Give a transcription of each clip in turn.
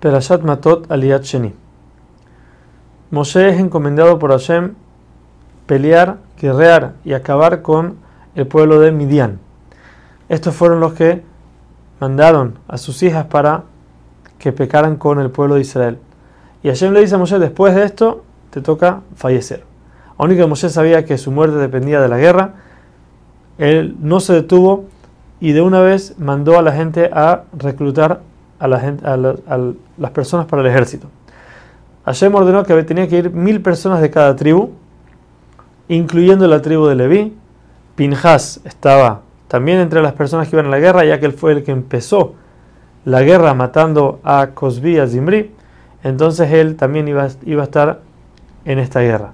Perashat Matot Aliyat Sheni. Moshe es encomendado por Hashem pelear, guerrear y acabar con el pueblo de Midian. Estos fueron los que mandaron a sus hijas para que pecaran con el pueblo de Israel. Y Hashem le dice a Moshe, después de esto te toca fallecer. Aunque Moshe sabía que su muerte dependía de la guerra, él no se detuvo y de una vez mandó a la gente a reclutar a, las personas para el ejército. Hashem ordenó que tenía que ir mil personas de cada tribu, incluyendo la tribu de Leví. Pinjas estaba también entre las personas que iban a la guerra, ya que él fue el que empezó la guerra matando a Cosbi y a Zimri. Entonces él también iba, iba a estar en esta guerra.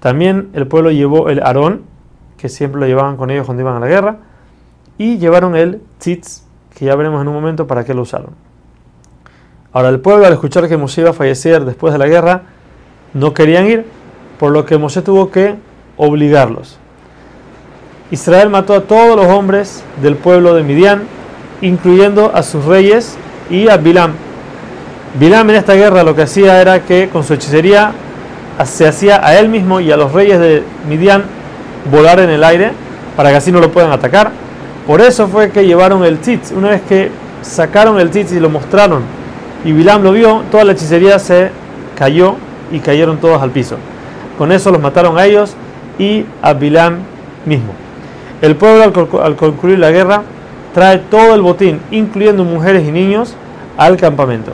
También el pueblo llevó el Aarón, que siempre lo llevaban con ellos cuando iban a la guerra, y llevaron el Tzitz, que ya veremos en un momento para qué lo usaron. Ahora el pueblo al escuchar que Moshe iba a fallecer después de la guerra, no querían ir, por lo que Moshe tuvo que obligarlos. Israel mató a todos los hombres del pueblo de Midian, incluyendo a sus reyes y a Bilam. Bilam en esta guerra lo que hacía era que con su hechicería se hacía a él mismo y a los reyes de Midian volar en el aire para que así no lo puedan atacar. Por eso fue que llevaron el tzitz. Una vez que sacaron el tzitz y lo mostraron y Bilam lo vio, toda la hechicería se cayó y cayeron todos al piso. Con eso los mataron a ellos y a Bilam mismo. El pueblo al concluir la guerra trae todo el botín, incluyendo mujeres y niños, al campamento.